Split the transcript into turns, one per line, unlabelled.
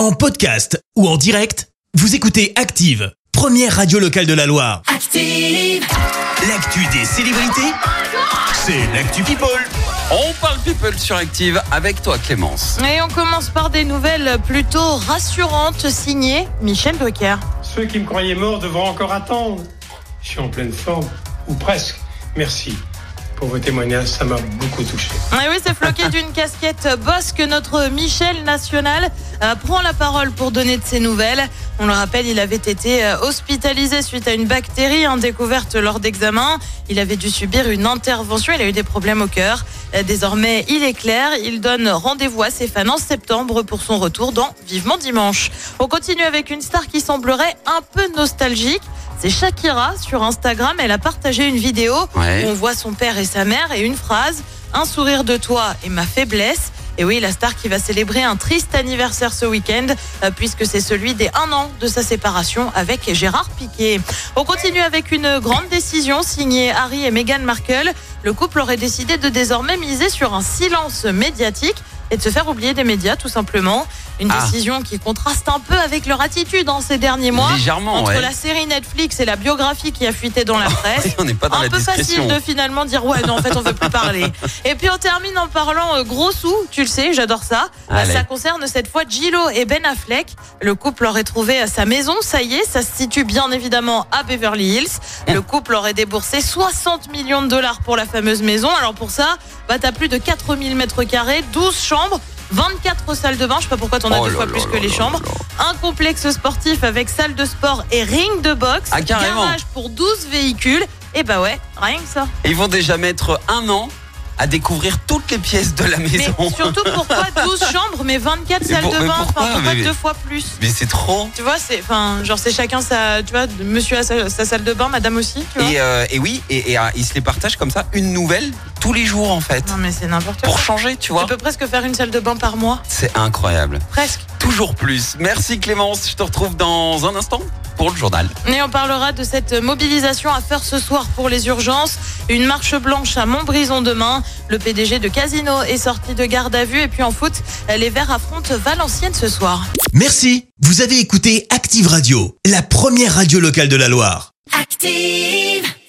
En podcast ou en direct, vous écoutez Active, première radio locale de la Loire.
Active.
L'actu des célébrités, c'est l'actu People.
On parle people sur Active avec toi Clémence.
Et on commence par des nouvelles plutôt rassurantes signées Michel Drucker.
Ceux qui me croyaient mort devront encore attendre. Je suis en pleine forme, ou presque. Merci pour vos témoignages, ça m'a beaucoup touché.
Et oui, c'est floqué d'une casquette boss que notre Michel National euh, prend la parole pour donner de ses nouvelles. On le rappelle, il avait été euh, hospitalisé suite à une bactérie hein, découverte lors d'examen. Il avait dû subir une intervention, il a eu des problèmes au cœur. Euh, Désormais, il est clair, il donne rendez-vous à ses fans en septembre pour son retour dans Vivement Dimanche. On continue avec une star qui semblerait un peu nostalgique. C'est Shakira sur Instagram. Elle a partagé une vidéo
Ouais.
où on voit son père et sa mère et une phrase Un sourire de toi est ma faiblesse. Et oui, la star qui va célébrer un triste anniversaire ce week-end, euh, puisque c'est celui des un an de sa séparation avec Gérard Piquet. On continue avec une grande décision signée Harry et Meghan Markle. Le couple aurait décidé de désormais miser sur un silence médiatique et de se faire oublier des médias, tout simplement. Une
Ah.
décision qui contraste un peu avec leur attitude en ces derniers mois.
Légèrement,
Entre
ouais.
la série Netflix et la biographie qui a fuité dans la presse.
On n'est pas dans
un
la
peu
discrétion.
facile de finalement dire ouais non en fait on veut plus parler. Et puis on termine en parlant euh, gros sous, tu le sais, j'adore ça. Euh,
Allez.
Ça concerne cette fois Gillo et Ben Affleck. Le couple aurait trouvé à sa maison, ça y est, ça se situe bien évidemment à Beverly Hills. Le couple aurait déboursé 60 millions de dollars pour la fameuse maison. Alors pour ça, bah t'as plus de 4000 mètres carrés, 12 chambres. 24 salles de bain, je sais pas pourquoi t'en as
Oh
deux fois plus que les chambres. Un complexe sportif avec salle de sport et ring de boxe.
Ah, carrément.
Garage pour 12 véhicules. Et bah ouais, rien que ça.
Ils vont déjà mettre un an à découvrir toutes les pièces de la
Mais
maison.
surtout pourquoi 12 chambres mais 24
Mais
salles
pour-
de
mais
bain?
Pourquoi
Enfin pourquoi
Mais-
deux fois plus
Mais c'est trop.
Tu vois, c'est enfin genre c'est chacun sa tu vois, monsieur a sa, sa salle de bain, madame aussi, tu vois.
Et, euh, et oui, et, et, euh, ils se les partagent comme ça, une nouvelle tous les jours en fait.
Non mais c'est n'importe quoi.
Pour changer, tu
Tu
vois.
peux presque faire une salle de bain par mois,
C'est incroyable.
presque.
Toujours plus. Merci Clémence. Je te retrouve dans un instant pour le journal.
Et on parlera de cette mobilisation à faire ce soir pour les urgences. Une marche blanche à Montbrison demain. Le PDG de Casino est sorti de garde à vue. Et puis en foot, les Verts affrontent Valenciennes ce soir.
Merci, vous avez écouté Active Radio, la première radio locale de la Loire.
Active.